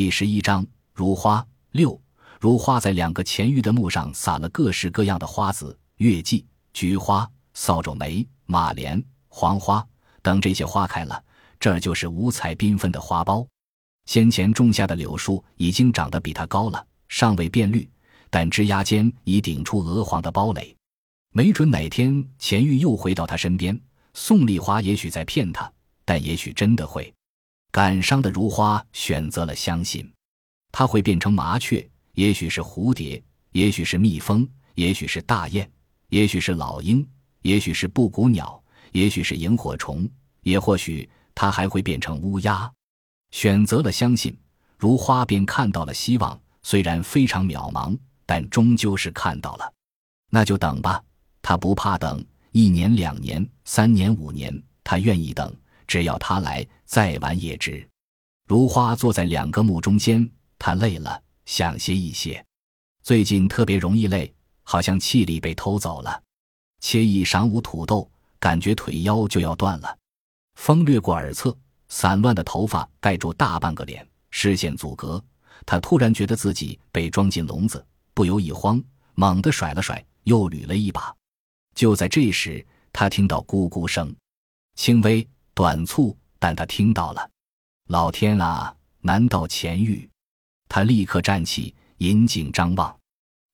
第十一章如花六如花在两个前玉的墓上撒了各式各样的花子，月季、菊花、扫帚梅、马莲、黄花等这些花开了，这儿就是五彩缤纷的花苞。先前种下的柳树已经长得比它高了，尚未变绿，但枝桠间已顶出鹅黄的苞蕾。没准哪天钱玉又回到他身边，宋丽华也许在骗他，但也许真的会。感伤的如花选择了相信，它会变成麻雀，也许是蝴蝶，也许是蜜蜂，也许是大雁，也许是老鹰，也许是布谷鸟，也许是萤火虫，也或许它还会变成乌鸦。选择了相信，如花便看到了希望，虽然非常渺茫，但终究是看到了。那就等吧，他不怕等，一年、两年、三年、五年，他愿意等。只要他来，再晚也值。如花坐在两个木中间，他累了，想歇一歇。最近特别容易累，好像气力被偷走了。切一晌午土豆，感觉腿腰就要断了。风掠过耳侧，散乱的头发盖住大半个脸，视线阻隔。他突然觉得自己被装进笼子，不由一慌，猛地甩了甩，又捋了一把。就在这时，他听到咕咕声，轻微。短促，但他听到了。老天啊，难道钱玉？他立刻站起，引颈张望。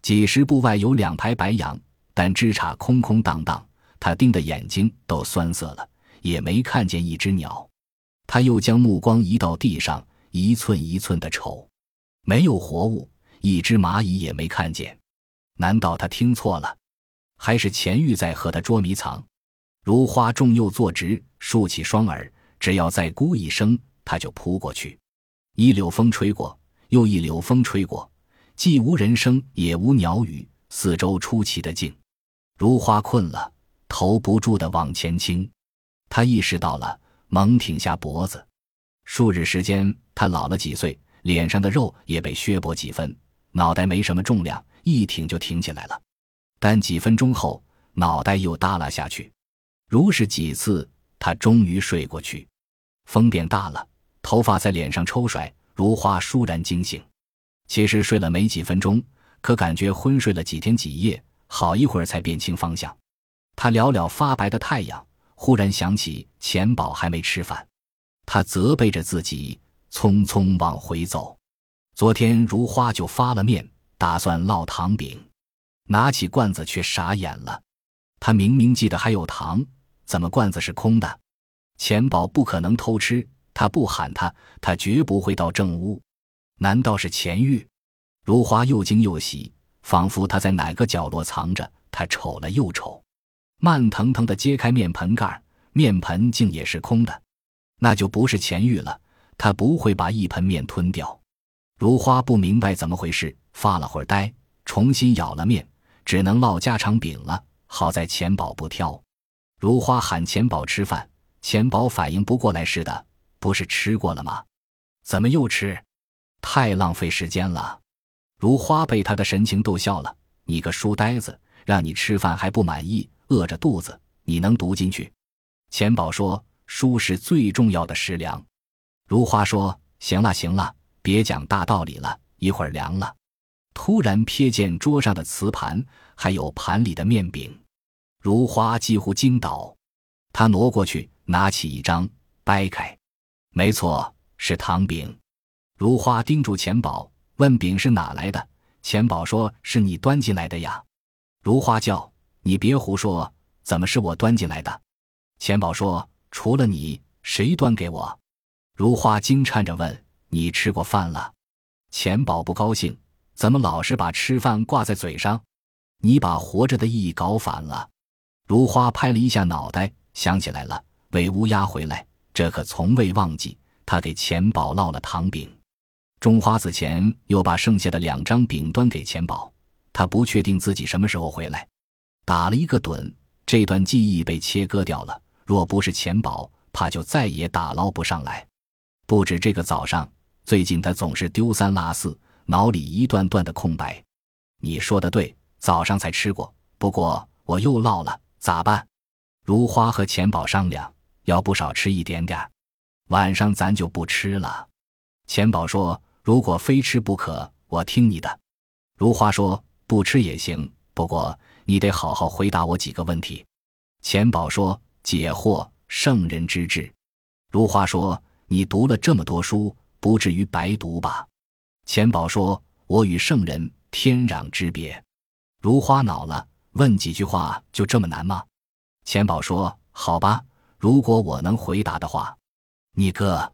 几十步外有两排白杨，但枝杈空空荡荡，他盯的眼睛都酸涩了，也没看见一只鸟。他又将目光移到地上，一寸一寸的瞅，没有活物，一只蚂蚁也没看见。难道他听错了？还是钱玉在和他捉迷藏？如花重又坐直，竖起双耳，只要再咕一声，他就扑过去。一柳风吹过，又一柳风吹过，既无人声，也无鸟语，四周出奇的静。如花困了，头不住的往前倾。他意识到了，猛挺下脖子。数日时间，他老了几岁，脸上的肉也被削薄几分，脑袋没什么重量，一挺就挺起来了。但几分钟后，脑袋又耷拉下去。如是几次，他终于睡过去。风变大了，头发在脸上抽甩。如花倏然惊醒，其实睡了没几分钟，可感觉昏睡了几天几夜，好一会儿才辨清方向。他寥寥发白的太阳，忽然想起钱宝还没吃饭，他责备着自己，匆匆往回走。昨天如花就发了面，打算烙糖饼，拿起罐子却傻眼了。他明明记得还有糖。怎么罐子是空的？钱宝不可能偷吃，他不喊他，他绝不会到正屋。难道是钱玉？如花又惊又喜，仿佛他在哪个角落藏着。他瞅了又瞅，慢腾腾的揭开面盆盖，面盆竟也是空的。那就不是钱玉了，他不会把一盆面吞掉。如花不明白怎么回事，发了会儿呆，重新舀了面，只能烙家常饼了。好在钱宝不挑。如花喊钱宝吃饭，钱宝反应不过来似的，不是吃过了吗？怎么又吃？太浪费时间了。如花被他的神情逗笑了。你个书呆子，让你吃饭还不满意，饿着肚子，你能读进去？钱宝说：“书是最重要的食粮。”如花说：“行了行了，别讲大道理了，一会儿凉了。”突然瞥见桌上的瓷盘，还有盘里的面饼。如花几乎惊倒，他挪过去，拿起一张，掰开，没错，是糖饼。如花盯住钱宝，问：“饼是哪来的？”钱宝说：“是你端进来的呀。”如花叫：“你别胡说，怎么是我端进来的？”钱宝说：“除了你，谁端给我？”如花惊颤着问：“你吃过饭了？”钱宝不高兴：“怎么老是把吃饭挂在嘴上？你把活着的意义搞反了。”如花拍了一下脑袋，想起来了，为乌鸦回来，这可从未忘记。他给钱宝烙了糖饼，种花子前又把剩下的两张饼端给钱宝。他不确定自己什么时候回来，打了一个盹。这段记忆被切割掉了。若不是钱宝，怕就再也打捞不上来。不止这个早上，最近他总是丢三落四，脑里一段段的空白。你说的对，早上才吃过，不过我又烙了。咋办？如花和钱宝商量，要不少吃一点点晚上咱就不吃了。钱宝说：“如果非吃不可，我听你的。”如花说：“不吃也行，不过你得好好回答我几个问题。”钱宝说：“解惑，圣人之志。”如花说：“你读了这么多书，不至于白读吧？”钱宝说：“我与圣人天壤之别。”如花恼了，问几句话就这么难吗？钱宝说：“好吧，如果我能回答的话，你哥。”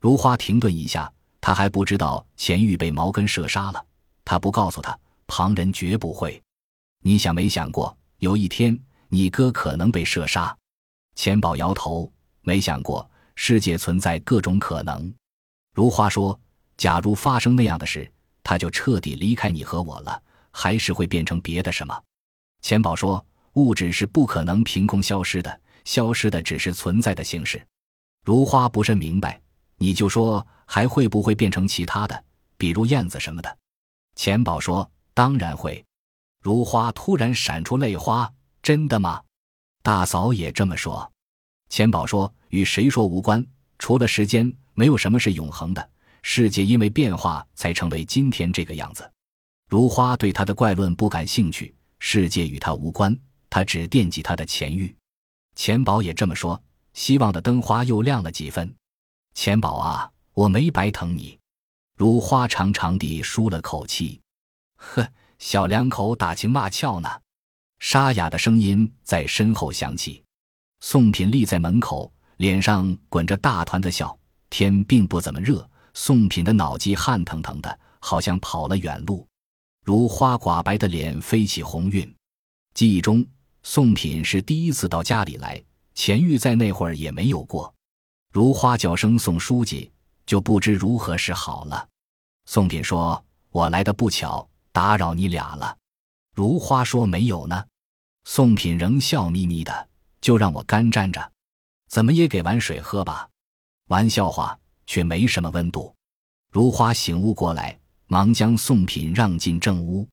如花停顿一下，他还不知道钱玉被毛根射杀了。他不告诉他，旁人绝不会。你想没想过，有一天你哥可能被射杀？钱宝摇头，没想过。世界存在各种可能。如花说：“假如发生那样的事，他就彻底离开你和我了。”还是会变成别的什么？钱宝说：“物质是不可能凭空消失的，消失的只是存在的形式。”如花不甚明白，你就说还会不会变成其他的，比如燕子什么的？钱宝说：“当然会。”如花突然闪出泪花：“真的吗？大嫂也这么说？”钱宝说：“与谁说无关，除了时间，没有什么是永恒的。世界因为变化才成为今天这个样子。”如花对他的怪论不感兴趣，世界与他无关，他只惦记他的钱玉。钱宝也这么说，希望的灯花又亮了几分。钱宝啊，我没白疼你。如花长长地舒了口气，呵，小两口打情骂俏呢。沙哑的声音在身后响起。宋品立在门口，脸上滚着大团的笑。天并不怎么热，宋品的脑际汗腾腾的，好像跑了远路。如花寡白的脸飞起红晕，记忆中宋品是第一次到家里来，钱玉在那会儿也没有过。如花叫声宋书记，就不知如何是好了。宋品说：“我来的不巧，打扰你俩了。”如花说：“没有呢。”宋品仍笑眯眯的，就让我干站着，怎么也给碗水喝吧。玩笑话，却没什么温度。如花醒悟过来。忙将宋品让进正屋，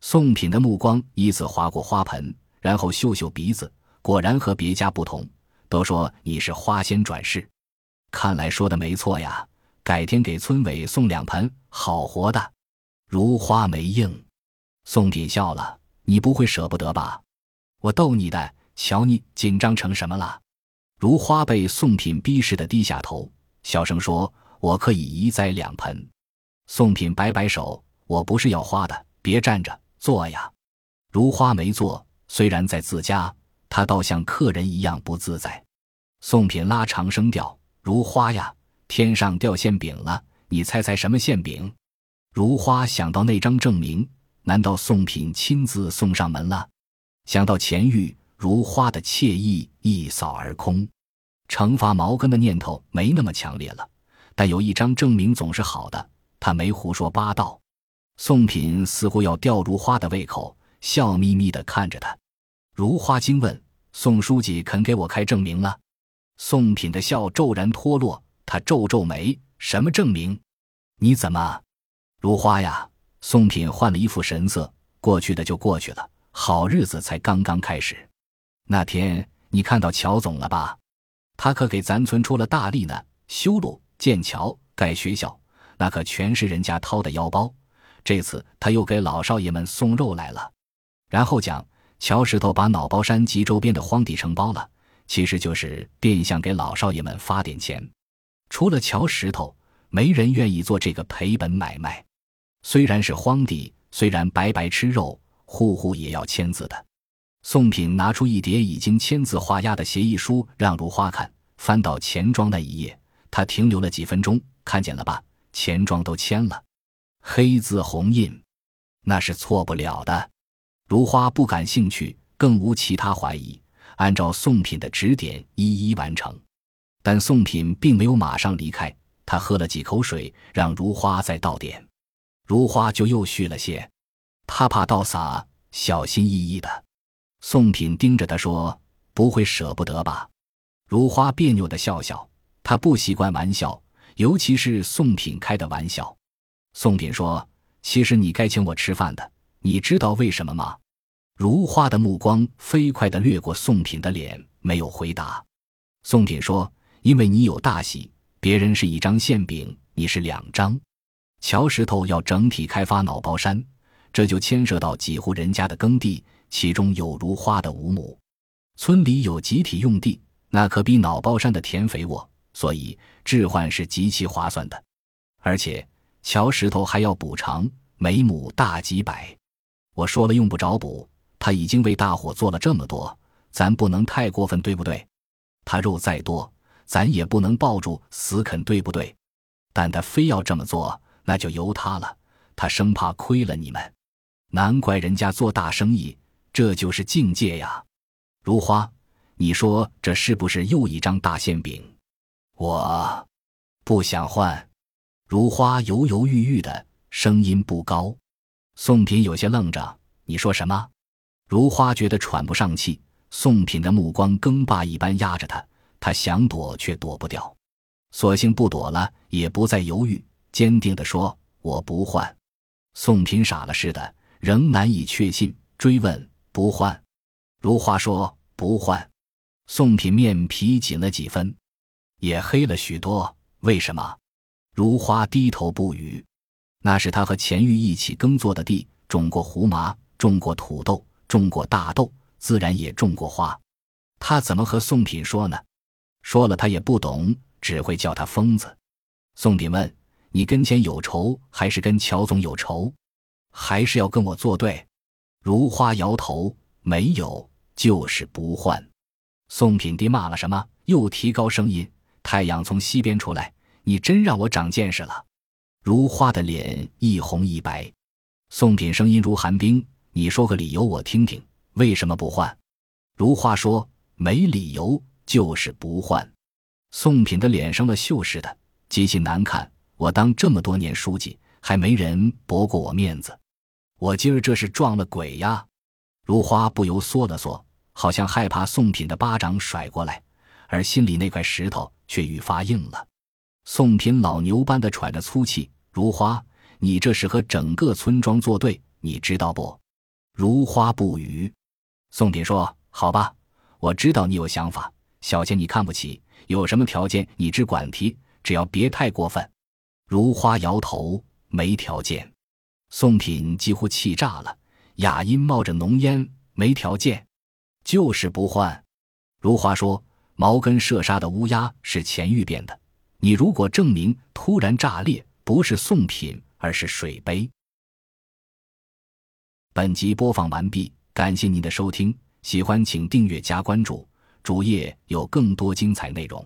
宋品的目光依次划过花盆，然后嗅嗅鼻子，果然和别家不同。都说你是花仙转世，看来说的没错呀。改天给村委送两盆好活的。如花没应，宋品笑了：“你不会舍不得吧？我逗你的，瞧你紧张成什么了。”如花被宋品逼似的低下头，小声说：“我可以移栽两盆。”宋品摆摆手：“我不是要花的，别站着，坐呀。”如花没坐，虽然在自家，他倒像客人一样不自在。宋品拉长声调：“如花呀，天上掉馅饼了，你猜猜什么馅饼？”如花想到那张证明，难道宋品亲自送上门了？想到钱玉，如花的惬意一扫而空。惩罚毛根的念头没那么强烈了，但有一张证明总是好的。他没胡说八道，宋品似乎要吊如花的胃口，笑眯眯地看着他。如花惊问：“宋书记肯给我开证明了？”宋品的笑骤然脱落，他皱皱眉：“什么证明？你怎么？”如花呀，宋品换了一副神色：“过去的就过去了，好日子才刚刚开始。那天你看到乔总了吧？他可给咱村出了大力呢，修路、建桥、盖学校。”那可全是人家掏的腰包，这次他又给老少爷们送肉来了。然后讲乔石头把脑包山及周边的荒地承包了，其实就是变相给老少爷们发点钱。除了乔石头，没人愿意做这个赔本买卖。虽然是荒地，虽然白白吃肉，户户也要签字的。宋品拿出一叠已经签字画押的协议书，让如花看。翻到钱庄那一页，他停留了几分钟，看见了吧？钱庄都签了，黑字红印，那是错不了的。如花不感兴趣，更无其他怀疑，按照宋品的指点一一完成。但宋品并没有马上离开，他喝了几口水，让如花再倒点，如花就又续了些。他怕倒洒，小心翼翼的。宋品盯着他说：“不会舍不得吧？”如花别扭的笑笑，他不习惯玩笑。尤其是宋品开的玩笑，宋品说：“其实你该请我吃饭的，你知道为什么吗？”如花的目光飞快地掠过宋品的脸，没有回答。宋品说：“因为你有大喜，别人是一张馅饼，你是两张。”乔石头要整体开发脑包山，这就牵涉到几户人家的耕地，其中有如花的五亩。村里有集体用地，那可比脑包山的田肥沃，所以置换是极其划算的。而且乔石头还要补偿，每亩大几百。我说了用不着补，他已经为大伙做了这么多，咱不能太过分，对不对？他肉再多，咱也不能抱住死啃，对不对？但他非要这么做，那就由他了。他生怕亏了你们，难怪人家做大生意，这就是境界呀。如花，你说这是不是又一张大馅饼？我不想换。如花犹犹豫豫的声音不高。宋品有些愣着，你说什么？如花觉得喘不上气。宋品的目光更霸一般压着他，他想躲却躲不掉，索性不躲了，也不再犹豫，坚定地说：“我不换。”宋品傻了似的，仍难以确信，追问：“不换？”如花说：“不换。”宋品面皮紧了几分，也黑了许多。为什么？如花低头不语。那是他和钱玉一起耕作的地，种过胡麻，种过土豆，种过大豆。自然也种过花，他怎么和宋品说呢？说了他也不懂，只会叫他疯子。宋品问：“你跟钱有仇，还是跟乔总有仇？还是要跟我作对？”如花摇头：“没有，就是不换。”宋品低骂了什么，又提高声音：“太阳从西边出来，你真让我长见识了。”如花的脸一红一白。宋品声音如寒冰：“你说个理由，我听听。”为什么不换？如花说：“没理由，就是不换。”宋品的脸生了锈似的，极其难看。我当这么多年书记，还没人驳过我面子。我今儿这是撞了鬼呀！如花不由缩了缩，好像害怕宋品的巴掌甩过来，而心里那块石头却愈发硬了。宋品老牛般的喘着粗气：“如花，你这是和整个村庄作对，你知道不？”如花不语。宋品说：“好吧，我知道你有想法，小钱你看不起，有什么条件你只管提，只要别太过分。”如花摇头：“没条件。”宋品几乎气炸了，哑音冒着浓烟：“没条件，就是不换。”如花说：“毛根射杀的乌鸦是钱玉变的，你如果证明突然炸裂不是送品，而是水杯。”本集播放完毕。感谢您的收听，喜欢请订阅加关注，主页有更多精彩内容。